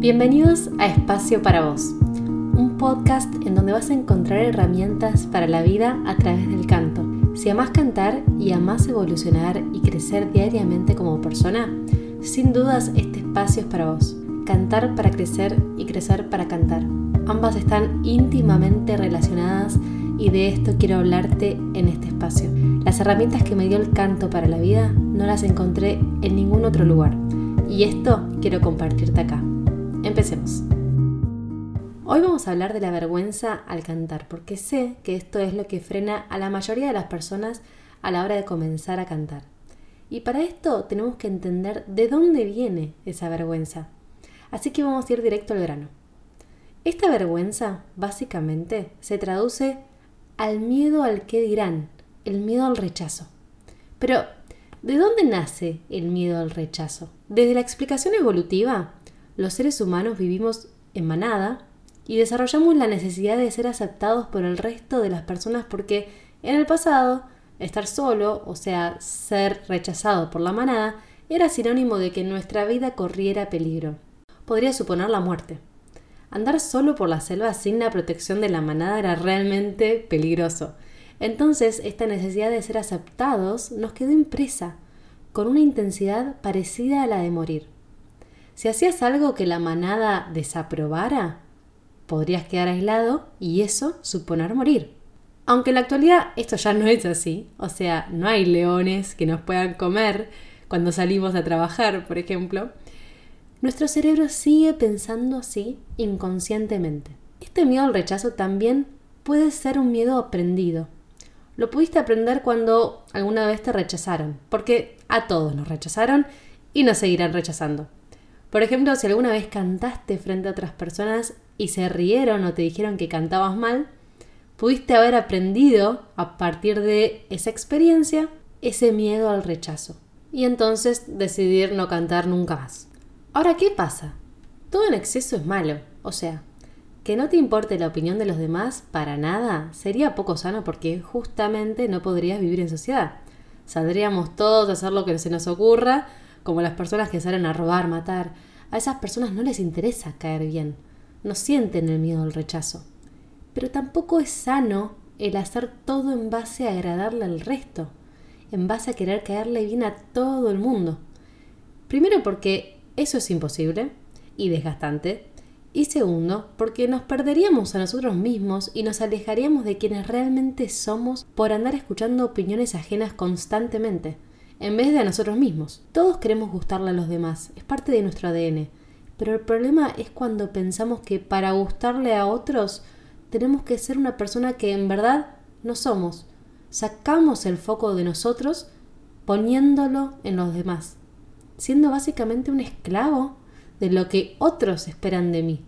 Bienvenidos a Espacio para Vos, un podcast en donde vas a encontrar herramientas para la vida a través del canto. Si amás cantar y amás evolucionar y crecer diariamente como persona, sin dudas este espacio es para vos. Cantar para crecer y crecer para cantar. Ambas están íntimamente relacionadas y de esto quiero hablarte en este espacio. Las herramientas que me dio el canto para la vida no las encontré en ningún otro lugar y esto quiero compartirte acá. Empecemos. Hoy vamos a hablar de la vergüenza al cantar, porque sé que esto es lo que frena a la mayoría de las personas a la hora de comenzar a cantar. Y para esto tenemos que entender de dónde viene esa vergüenza. Así que vamos a ir directo al grano. Esta vergüenza, básicamente, se traduce al miedo al que dirán, el miedo al rechazo. Pero, ¿de dónde nace el miedo al rechazo? Desde la explicación evolutiva, los seres humanos vivimos en manada y desarrollamos la necesidad de ser aceptados por el resto de las personas porque en el pasado estar solo, o sea, ser rechazado por la manada, era sinónimo de que nuestra vida corriera peligro. Podría suponer la muerte. Andar solo por la selva sin la protección de la manada era realmente peligroso. Entonces, esta necesidad de ser aceptados nos quedó impresa, con una intensidad parecida a la de morir. Si hacías algo que la manada desaprobara, podrías quedar aislado y eso suponer morir. Aunque en la actualidad esto ya no es así, o sea, no hay leones que nos puedan comer cuando salimos a trabajar, por ejemplo, nuestro cerebro sigue pensando así inconscientemente. Este miedo al rechazo también puede ser un miedo aprendido. Lo pudiste aprender cuando alguna vez te rechazaron, porque a todos nos rechazaron y nos seguirán rechazando. Por ejemplo, si alguna vez cantaste frente a otras personas y se rieron o te dijeron que cantabas mal, pudiste haber aprendido a partir de esa experiencia ese miedo al rechazo. Y entonces decidir no cantar nunca más. Ahora, ¿qué pasa? Todo en exceso es malo. O sea, que no te importe la opinión de los demás para nada sería poco sano porque justamente no podrías vivir en sociedad. Saldríamos todos a hacer lo que se nos ocurra como las personas que salen a robar, matar. A esas personas no les interesa caer bien, no sienten el miedo al rechazo. Pero tampoco es sano el hacer todo en base a agradarle al resto, en base a querer caerle bien a todo el mundo. Primero porque eso es imposible y desgastante, y segundo, porque nos perderíamos a nosotros mismos y nos alejaríamos de quienes realmente somos por andar escuchando opiniones ajenas constantemente en vez de a nosotros mismos. Todos queremos gustarle a los demás, es parte de nuestro ADN. Pero el problema es cuando pensamos que para gustarle a otros tenemos que ser una persona que en verdad no somos. Sacamos el foco de nosotros poniéndolo en los demás, siendo básicamente un esclavo de lo que otros esperan de mí.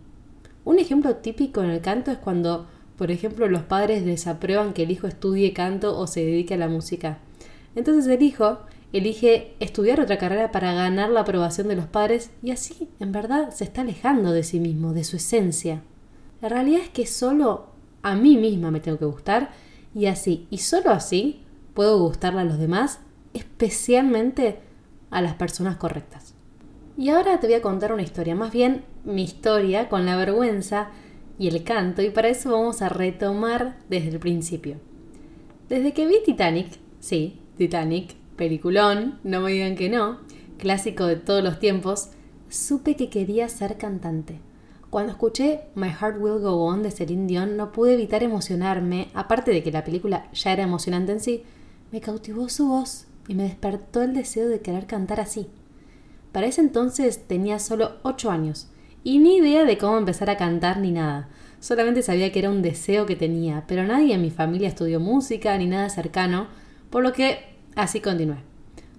Un ejemplo típico en el canto es cuando, por ejemplo, los padres desaprueban que el hijo estudie canto o se dedique a la música. Entonces el hijo elige estudiar otra carrera para ganar la aprobación de los padres y así, en verdad, se está alejando de sí mismo, de su esencia. La realidad es que solo a mí misma me tengo que gustar y así, y solo así, puedo gustarle a los demás, especialmente a las personas correctas. Y ahora te voy a contar una historia, más bien mi historia con la vergüenza y el canto, y para eso vamos a retomar desde el principio. Desde que vi Titanic, sí, Titanic, peliculón, no me digan que no, clásico de todos los tiempos, supe que quería ser cantante. Cuando escuché My Heart Will Go On de Celine Dion no pude evitar emocionarme, aparte de que la película ya era emocionante en sí, me cautivó su voz y me despertó el deseo de querer cantar así. Para ese entonces tenía solo 8 años y ni idea de cómo empezar a cantar ni nada. Solamente sabía que era un deseo que tenía, pero nadie en mi familia estudió música ni nada cercano, por lo que Así continué.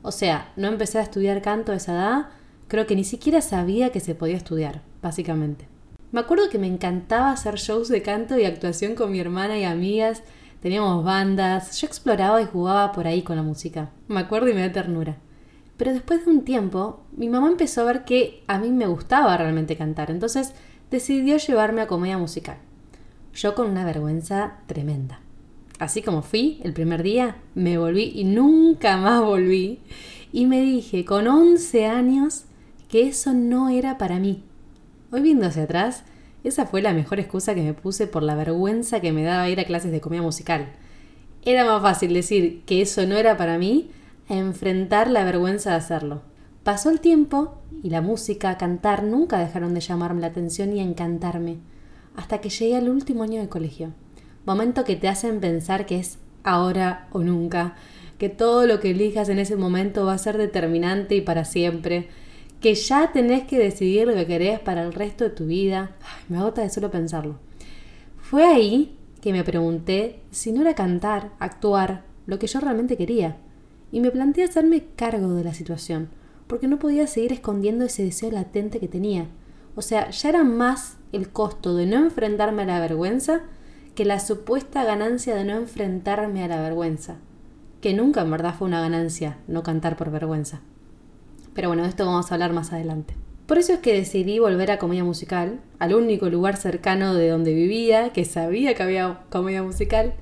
O sea, no empecé a estudiar canto a esa edad, creo que ni siquiera sabía que se podía estudiar, básicamente. Me acuerdo que me encantaba hacer shows de canto y actuación con mi hermana y amigas, teníamos bandas, yo exploraba y jugaba por ahí con la música. Me acuerdo y me da ternura. Pero después de un tiempo, mi mamá empezó a ver que a mí me gustaba realmente cantar, entonces decidió llevarme a comedia musical. Yo con una vergüenza tremenda. Así como fui el primer día, me volví y nunca más volví. Y me dije con 11 años que eso no era para mí. Hoy viendo hacia atrás, esa fue la mejor excusa que me puse por la vergüenza que me daba ir a clases de comedia musical. Era más fácil decir que eso no era para mí a enfrentar la vergüenza de hacerlo. Pasó el tiempo y la música, cantar nunca dejaron de llamarme la atención y encantarme, hasta que llegué al último año de colegio. Momento que te hacen pensar que es ahora o nunca, que todo lo que elijas en ese momento va a ser determinante y para siempre, que ya tenés que decidir lo que querés para el resto de tu vida. me agota de solo pensarlo. Fue ahí que me pregunté si no era cantar, actuar, lo que yo realmente quería. Y me planteé hacerme cargo de la situación, porque no podía seguir escondiendo ese deseo latente que tenía. O sea, ya era más el costo de no enfrentarme a la vergüenza que la supuesta ganancia de no enfrentarme a la vergüenza. Que nunca en verdad fue una ganancia no cantar por vergüenza. Pero bueno, de esto vamos a hablar más adelante. Por eso es que decidí volver a comedia musical, al único lugar cercano de donde vivía, que sabía que había comedia musical.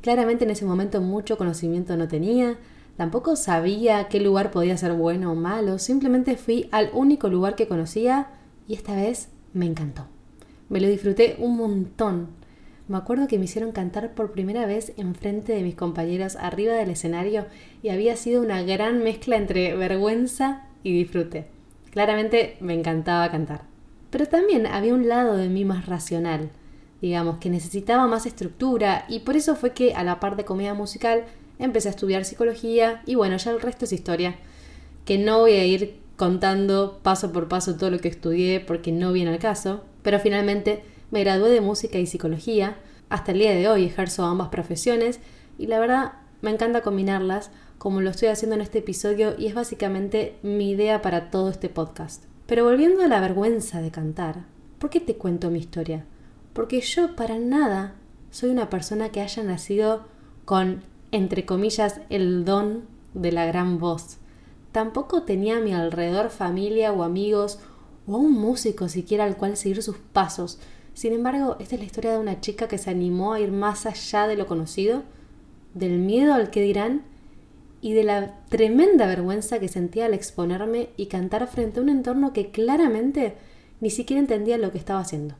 Claramente en ese momento mucho conocimiento no tenía, tampoco sabía qué lugar podía ser bueno o malo, simplemente fui al único lugar que conocía y esta vez me encantó. Me lo disfruté un montón. Me acuerdo que me hicieron cantar por primera vez en frente de mis compañeros arriba del escenario y había sido una gran mezcla entre vergüenza y disfrute. Claramente me encantaba cantar. Pero también había un lado de mí más racional, digamos, que necesitaba más estructura y por eso fue que a la par de comedia musical empecé a estudiar psicología y bueno, ya el resto es historia, que no voy a ir contando paso por paso todo lo que estudié porque no viene al caso, pero finalmente me gradué de música y psicología. Hasta el día de hoy ejerzo ambas profesiones y la verdad me encanta combinarlas como lo estoy haciendo en este episodio y es básicamente mi idea para todo este podcast. Pero volviendo a la vergüenza de cantar, ¿por qué te cuento mi historia? Porque yo para nada soy una persona que haya nacido con, entre comillas, el don de la gran voz. Tampoco tenía a mi alrededor familia o amigos o un músico siquiera al cual seguir sus pasos. Sin embargo, esta es la historia de una chica que se animó a ir más allá de lo conocido, del miedo al que dirán y de la tremenda vergüenza que sentía al exponerme y cantar frente a un entorno que claramente ni siquiera entendía lo que estaba haciendo.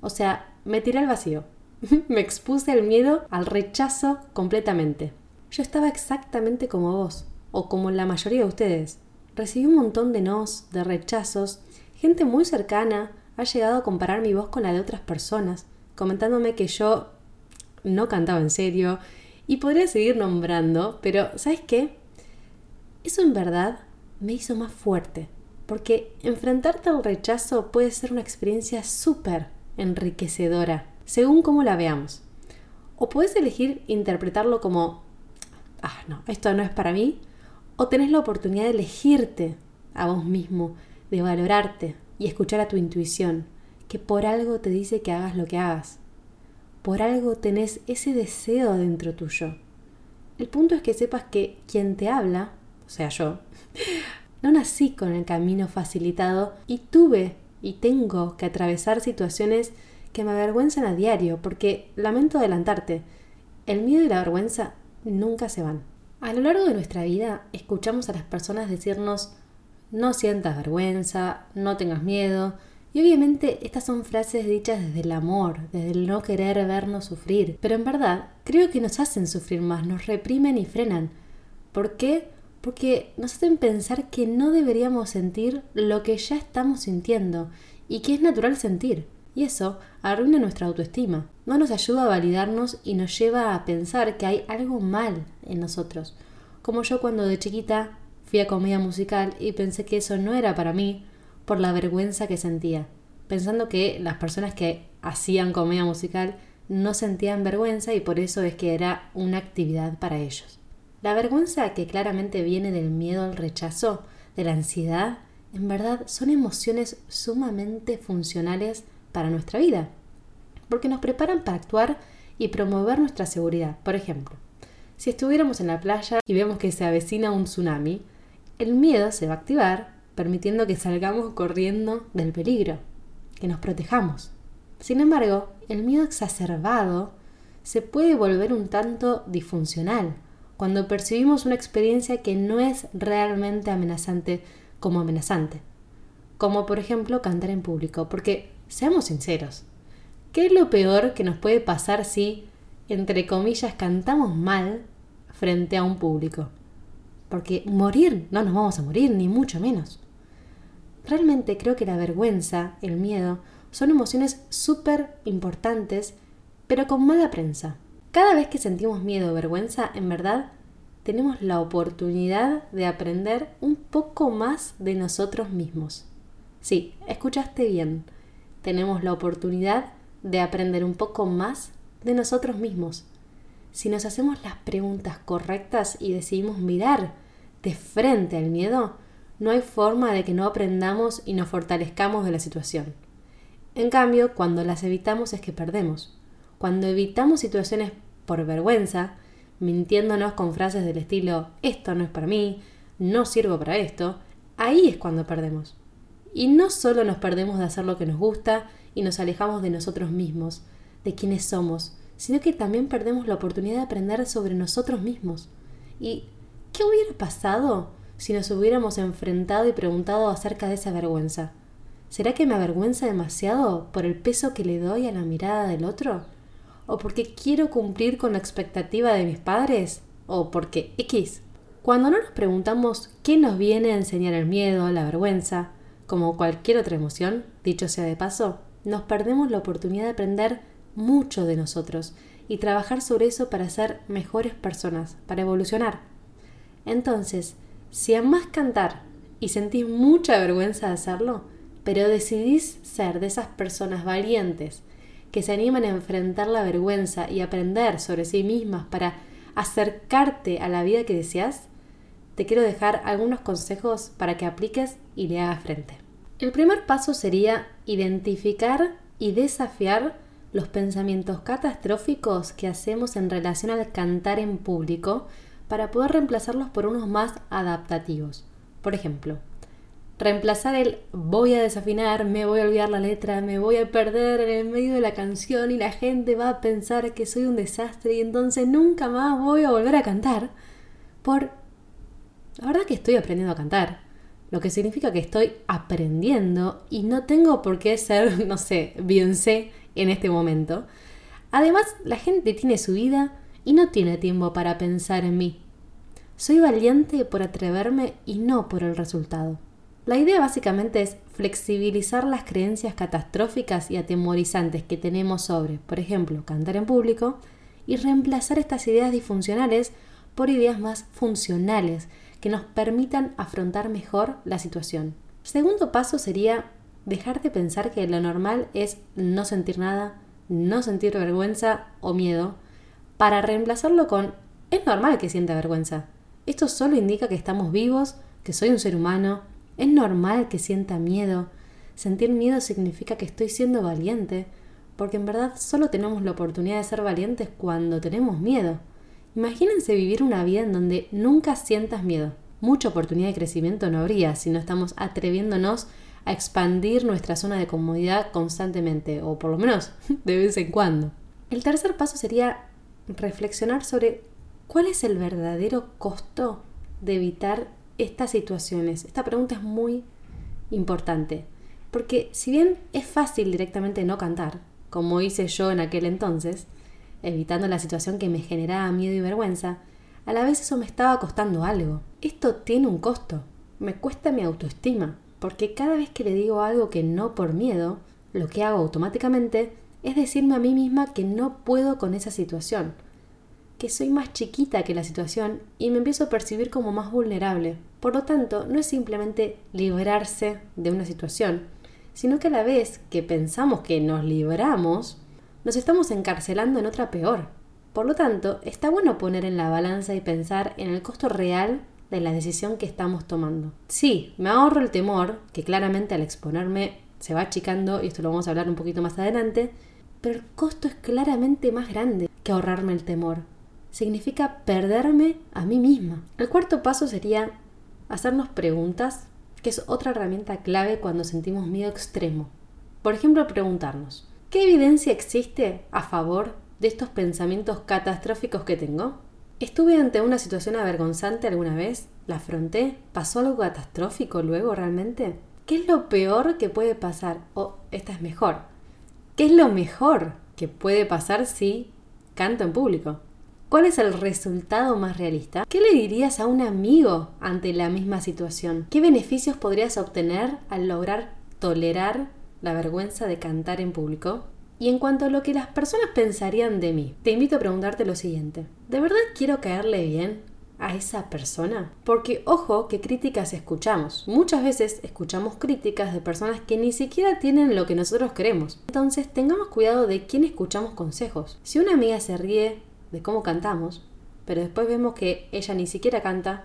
O sea, me tiré al vacío. me expuse al miedo, al rechazo completamente. Yo estaba exactamente como vos, o como la mayoría de ustedes. Recibí un montón de nos, de rechazos, gente muy cercana, ha llegado a comparar mi voz con la de otras personas, comentándome que yo no cantaba en serio y podría seguir nombrando, pero ¿sabes qué? Eso en verdad me hizo más fuerte, porque enfrentarte al rechazo puede ser una experiencia súper enriquecedora, según cómo la veamos. O puedes elegir interpretarlo como, ah, no, esto no es para mí, o tenés la oportunidad de elegirte a vos mismo, de valorarte, y escuchar a tu intuición, que por algo te dice que hagas lo que hagas. Por algo tenés ese deseo dentro tuyo. El punto es que sepas que quien te habla, o sea yo, no nací con el camino facilitado y tuve y tengo que atravesar situaciones que me avergüenzan a diario, porque lamento adelantarte, el miedo y la vergüenza nunca se van. A lo largo de nuestra vida escuchamos a las personas decirnos no sientas vergüenza, no tengas miedo. Y obviamente estas son frases dichas desde el amor, desde el no querer vernos sufrir. Pero en verdad creo que nos hacen sufrir más, nos reprimen y frenan. ¿Por qué? Porque nos hacen pensar que no deberíamos sentir lo que ya estamos sintiendo y que es natural sentir. Y eso arruina nuestra autoestima, no nos ayuda a validarnos y nos lleva a pensar que hay algo mal en nosotros. Como yo cuando de chiquita Fui a comedia musical y pensé que eso no era para mí por la vergüenza que sentía, pensando que las personas que hacían comedia musical no sentían vergüenza y por eso es que era una actividad para ellos. La vergüenza que claramente viene del miedo al rechazo, de la ansiedad, en verdad son emociones sumamente funcionales para nuestra vida, porque nos preparan para actuar y promover nuestra seguridad. Por ejemplo, si estuviéramos en la playa y vemos que se avecina un tsunami, el miedo se va a activar permitiendo que salgamos corriendo del peligro, que nos protejamos. Sin embargo, el miedo exacerbado se puede volver un tanto disfuncional cuando percibimos una experiencia que no es realmente amenazante como amenazante. como por ejemplo cantar en público, porque seamos sinceros, ¿qué es lo peor que nos puede pasar si, entre comillas, cantamos mal frente a un público? Porque morir no nos vamos a morir, ni mucho menos. Realmente creo que la vergüenza, el miedo, son emociones súper importantes, pero con mala prensa. Cada vez que sentimos miedo o vergüenza, en verdad, tenemos la oportunidad de aprender un poco más de nosotros mismos. Sí, escuchaste bien. Tenemos la oportunidad de aprender un poco más de nosotros mismos. Si nos hacemos las preguntas correctas y decidimos mirar de frente al miedo, no hay forma de que no aprendamos y nos fortalezcamos de la situación. En cambio, cuando las evitamos es que perdemos. Cuando evitamos situaciones por vergüenza, mintiéndonos con frases del estilo esto no es para mí, no sirvo para esto, ahí es cuando perdemos. Y no solo nos perdemos de hacer lo que nos gusta y nos alejamos de nosotros mismos, de quienes somos, sino que también perdemos la oportunidad de aprender sobre nosotros mismos. ¿Y qué hubiera pasado si nos hubiéramos enfrentado y preguntado acerca de esa vergüenza? ¿Será que me avergüenza demasiado por el peso que le doy a la mirada del otro? ¿O porque quiero cumplir con la expectativa de mis padres? ¿O porque X? Cuando no nos preguntamos qué nos viene a enseñar el miedo, la vergüenza, como cualquier otra emoción, dicho sea de paso, nos perdemos la oportunidad de aprender mucho de nosotros y trabajar sobre eso para ser mejores personas, para evolucionar. Entonces, si amás cantar y sentís mucha vergüenza de hacerlo, pero decidís ser de esas personas valientes que se animan a enfrentar la vergüenza y aprender sobre sí mismas para acercarte a la vida que deseas, te quiero dejar algunos consejos para que apliques y le hagas frente. El primer paso sería identificar y desafiar los pensamientos catastróficos que hacemos en relación al cantar en público para poder reemplazarlos por unos más adaptativos. Por ejemplo, reemplazar el voy a desafinar, me voy a olvidar la letra, me voy a perder en el medio de la canción y la gente va a pensar que soy un desastre y entonces nunca más voy a volver a cantar. Por... La verdad que estoy aprendiendo a cantar, lo que significa que estoy aprendiendo y no tengo por qué ser, no sé, Beyoncé en este momento. Además, la gente tiene su vida y no tiene tiempo para pensar en mí. Soy valiente por atreverme y no por el resultado. La idea básicamente es flexibilizar las creencias catastróficas y atemorizantes que tenemos sobre, por ejemplo, cantar en público, y reemplazar estas ideas disfuncionales por ideas más funcionales que nos permitan afrontar mejor la situación. Segundo paso sería dejar de pensar que lo normal es no sentir nada, no sentir vergüenza o miedo, para reemplazarlo con es normal que sienta vergüenza. Esto solo indica que estamos vivos, que soy un ser humano, es normal que sienta miedo. Sentir miedo significa que estoy siendo valiente, porque en verdad solo tenemos la oportunidad de ser valientes cuando tenemos miedo. Imagínense vivir una vida en donde nunca sientas miedo. Mucha oportunidad de crecimiento no habría si no estamos atreviéndonos a expandir nuestra zona de comodidad constantemente, o por lo menos de vez en cuando. El tercer paso sería reflexionar sobre cuál es el verdadero costo de evitar estas situaciones. Esta pregunta es muy importante, porque si bien es fácil directamente no cantar, como hice yo en aquel entonces, evitando la situación que me generaba miedo y vergüenza, a la vez eso me estaba costando algo. Esto tiene un costo, me cuesta mi autoestima, porque cada vez que le digo algo que no por miedo, lo que hago automáticamente es decirme a mí misma que no puedo con esa situación, que soy más chiquita que la situación y me empiezo a percibir como más vulnerable. Por lo tanto, no es simplemente librarse de una situación, sino que a la vez que pensamos que nos libramos, nos estamos encarcelando en otra peor. Por lo tanto, está bueno poner en la balanza y pensar en el costo real de la decisión que estamos tomando. Sí, me ahorro el temor, que claramente al exponerme se va achicando, y esto lo vamos a hablar un poquito más adelante, pero el costo es claramente más grande que ahorrarme el temor. Significa perderme a mí misma. El cuarto paso sería hacernos preguntas, que es otra herramienta clave cuando sentimos miedo extremo. Por ejemplo, preguntarnos, ¿qué evidencia existe a favor de estos pensamientos catastróficos que tengo? ¿Estuve ante una situación avergonzante alguna vez? ¿La afronté? ¿Pasó algo catastrófico luego realmente? ¿Qué es lo peor que puede pasar? O esta es mejor. ¿Qué es lo mejor que puede pasar si canto en público? ¿Cuál es el resultado más realista? ¿Qué le dirías a un amigo ante la misma situación? ¿Qué beneficios podrías obtener al lograr tolerar la vergüenza de cantar en público? Y en cuanto a lo que las personas pensarían de mí, te invito a preguntarte lo siguiente. ¿De verdad quiero caerle bien a esa persona? Porque ojo que críticas escuchamos. Muchas veces escuchamos críticas de personas que ni siquiera tienen lo que nosotros queremos. Entonces tengamos cuidado de quién escuchamos consejos. Si una amiga se ríe de cómo cantamos, pero después vemos que ella ni siquiera canta,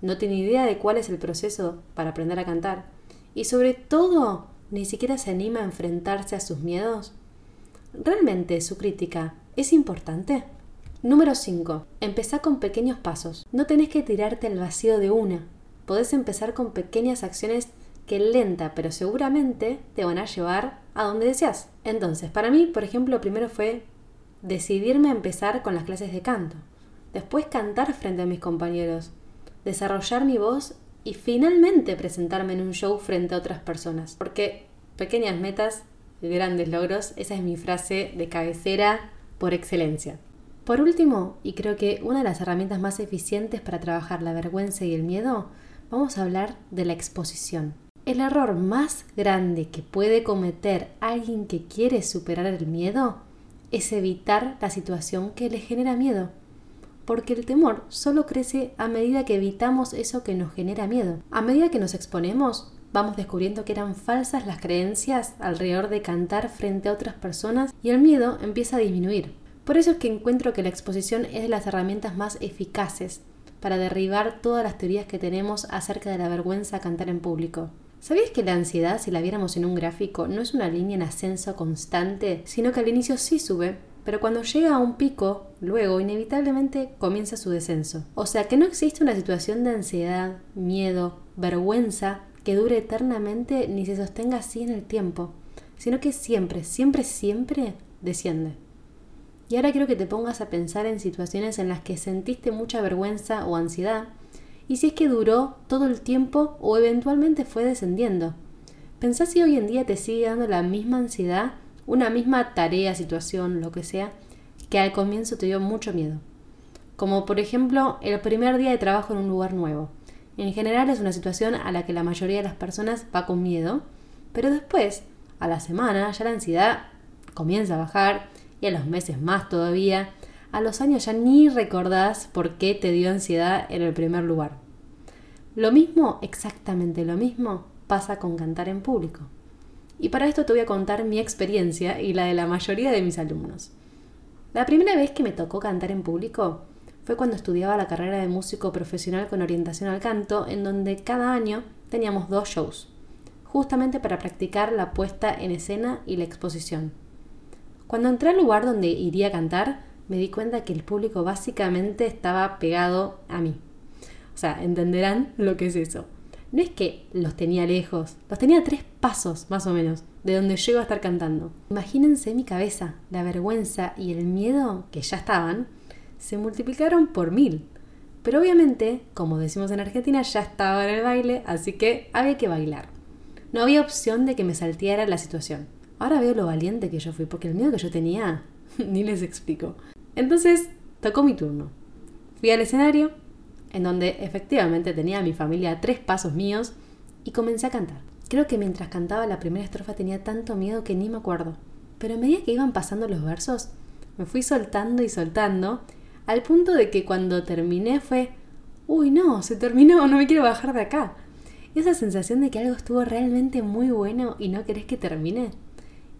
no tiene idea de cuál es el proceso para aprender a cantar, y sobre todo ni siquiera se anima a enfrentarse a sus miedos, ¿realmente su crítica es importante? Número 5. Empezá con pequeños pasos. No tenés que tirarte al vacío de una. Podés empezar con pequeñas acciones que lenta pero seguramente te van a llevar a donde deseas. Entonces, para mí, por ejemplo, primero fue decidirme a empezar con las clases de canto. Después cantar frente a mis compañeros. Desarrollar mi voz y finalmente presentarme en un show frente a otras personas. Porque pequeñas metas, grandes logros, esa es mi frase de cabecera por excelencia. Por último, y creo que una de las herramientas más eficientes para trabajar la vergüenza y el miedo, vamos a hablar de la exposición. El error más grande que puede cometer alguien que quiere superar el miedo es evitar la situación que le genera miedo porque el temor solo crece a medida que evitamos eso que nos genera miedo. A medida que nos exponemos, vamos descubriendo que eran falsas las creencias alrededor de cantar frente a otras personas y el miedo empieza a disminuir. Por eso es que encuentro que la exposición es de las herramientas más eficaces para derribar todas las teorías que tenemos acerca de la vergüenza a cantar en público. ¿Sabías que la ansiedad, si la viéramos en un gráfico, no es una línea en ascenso constante, sino que al inicio sí sube, pero cuando llega a un pico, luego inevitablemente comienza su descenso. O sea que no existe una situación de ansiedad, miedo, vergüenza que dure eternamente ni se sostenga así en el tiempo, sino que siempre, siempre, siempre desciende. Y ahora quiero que te pongas a pensar en situaciones en las que sentiste mucha vergüenza o ansiedad, y si es que duró todo el tiempo o eventualmente fue descendiendo. Pensá si hoy en día te sigue dando la misma ansiedad una misma tarea, situación, lo que sea, que al comienzo te dio mucho miedo. Como por ejemplo el primer día de trabajo en un lugar nuevo. En general es una situación a la que la mayoría de las personas va con miedo, pero después, a la semana, ya la ansiedad comienza a bajar y a los meses más todavía. A los años ya ni recordás por qué te dio ansiedad en el primer lugar. Lo mismo, exactamente lo mismo, pasa con cantar en público. Y para esto te voy a contar mi experiencia y la de la mayoría de mis alumnos. La primera vez que me tocó cantar en público fue cuando estudiaba la carrera de músico profesional con orientación al canto, en donde cada año teníamos dos shows, justamente para practicar la puesta en escena y la exposición. Cuando entré al lugar donde iría a cantar, me di cuenta que el público básicamente estaba pegado a mí. O sea, entenderán lo que es eso no es que los tenía lejos, los tenía a tres pasos más o menos de donde yo a estar cantando. Imagínense mi cabeza, la vergüenza y el miedo que ya estaban, se multiplicaron por mil. Pero obviamente, como decimos en Argentina, ya estaba en el baile, así que había que bailar. No había opción de que me salteara la situación. Ahora veo lo valiente que yo fui, porque el miedo que yo tenía, ni les explico. Entonces, tocó mi turno. Fui al escenario, en donde efectivamente tenía a mi familia a tres pasos míos y comencé a cantar. Creo que mientras cantaba la primera estrofa tenía tanto miedo que ni me acuerdo, pero a medida que iban pasando los versos, me fui soltando y soltando, al punto de que cuando terminé fue, uy no, se terminó, no me quiero bajar de acá. Esa sensación de que algo estuvo realmente muy bueno y no querés que termine.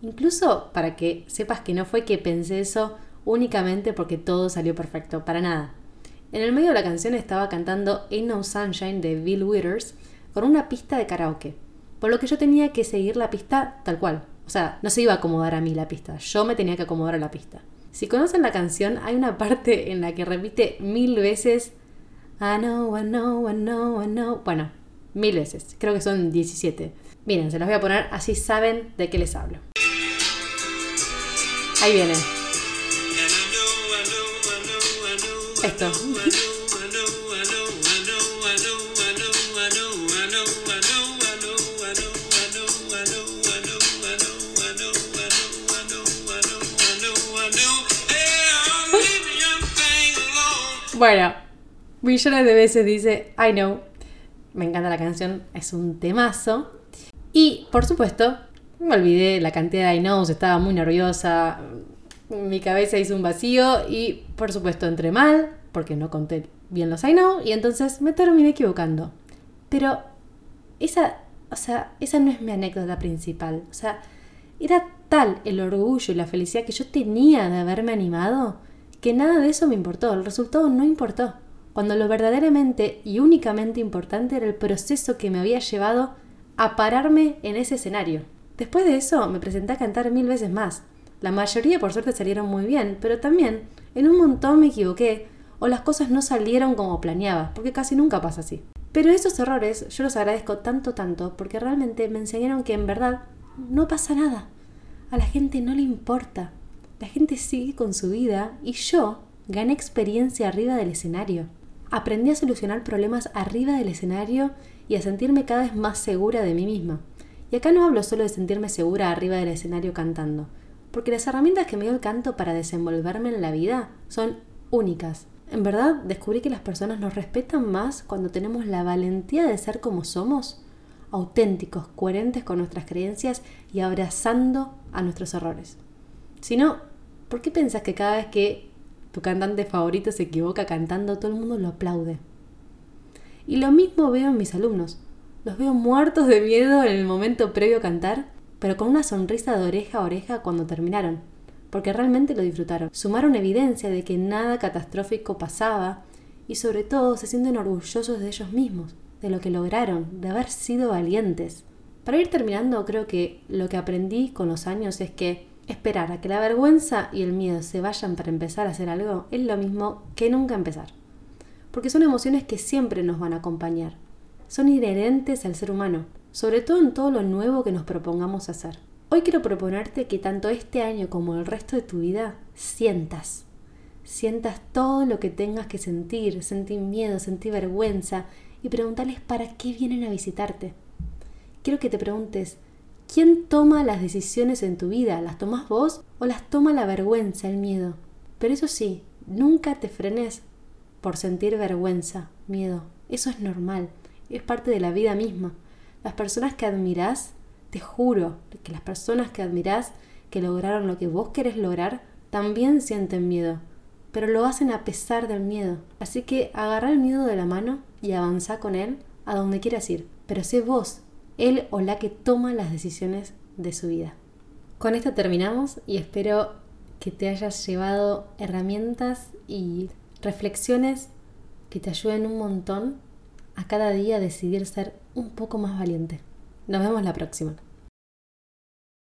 Incluso para que sepas que no fue que pensé eso únicamente porque todo salió perfecto, para nada. En el medio de la canción estaba cantando Ain't No Sunshine de Bill Withers con una pista de karaoke, por lo que yo tenía que seguir la pista tal cual. O sea, no se iba a acomodar a mí la pista, yo me tenía que acomodar a la pista. Si conocen la canción, hay una parte en la que repite mil veces I know, I know, I know, I know. Bueno, mil veces. Creo que son 17. Miren, se los voy a poner así saben de qué les hablo. Ahí viene. Esto. Bueno, millones de veces dice I know. Me encanta la canción, es un temazo. Y por supuesto, me olvidé la cantidad de I knows, estaba muy nerviosa. Mi cabeza hizo un vacío y por supuesto entré mal porque no conté bien los I know y entonces me terminé equivocando. Pero esa, o sea, esa no es mi anécdota principal. O sea, era tal el orgullo y la felicidad que yo tenía de haberme animado que nada de eso me importó, el resultado no importó, cuando lo verdaderamente y únicamente importante era el proceso que me había llevado a pararme en ese escenario. Después de eso me presenté a cantar mil veces más. La mayoría por suerte salieron muy bien, pero también en un montón me equivoqué o las cosas no salieron como planeaba, porque casi nunca pasa así. Pero esos errores yo los agradezco tanto, tanto, porque realmente me enseñaron que en verdad no pasa nada. A la gente no le importa. La gente sigue con su vida y yo gané experiencia arriba del escenario. Aprendí a solucionar problemas arriba del escenario y a sentirme cada vez más segura de mí misma. Y acá no hablo solo de sentirme segura arriba del escenario cantando, porque las herramientas que me dio el canto para desenvolverme en la vida son únicas. En verdad, descubrí que las personas nos respetan más cuando tenemos la valentía de ser como somos, auténticos, coherentes con nuestras creencias y abrazando a nuestros errores. Si no, ¿Por qué pensás que cada vez que tu cantante favorito se equivoca cantando, todo el mundo lo aplaude? Y lo mismo veo en mis alumnos. Los veo muertos de miedo en el momento previo a cantar, pero con una sonrisa de oreja a oreja cuando terminaron, porque realmente lo disfrutaron. Sumaron evidencia de que nada catastrófico pasaba y sobre todo se sienten orgullosos de ellos mismos, de lo que lograron, de haber sido valientes. Para ir terminando, creo que lo que aprendí con los años es que Esperar a que la vergüenza y el miedo se vayan para empezar a hacer algo es lo mismo que nunca empezar. Porque son emociones que siempre nos van a acompañar. Son inherentes al ser humano, sobre todo en todo lo nuevo que nos propongamos hacer. Hoy quiero proponerte que tanto este año como el resto de tu vida sientas. Sientas todo lo que tengas que sentir, sentir miedo, sentir vergüenza y preguntarles para qué vienen a visitarte. Quiero que te preguntes, ¿Quién toma las decisiones en tu vida? ¿Las tomas vos o las toma la vergüenza, el miedo? Pero eso sí, nunca te frenes por sentir vergüenza, miedo. Eso es normal, es parte de la vida misma. Las personas que admirás, te juro que las personas que admirás, que lograron lo que vos querés lograr, también sienten miedo, pero lo hacen a pesar del miedo. Así que agarra el miedo de la mano y avanza con él a donde quieras ir. Pero sé vos él o la que toma las decisiones de su vida. Con esto terminamos y espero que te hayas llevado herramientas y reflexiones que te ayuden un montón a cada día decidir ser un poco más valiente. Nos vemos la próxima.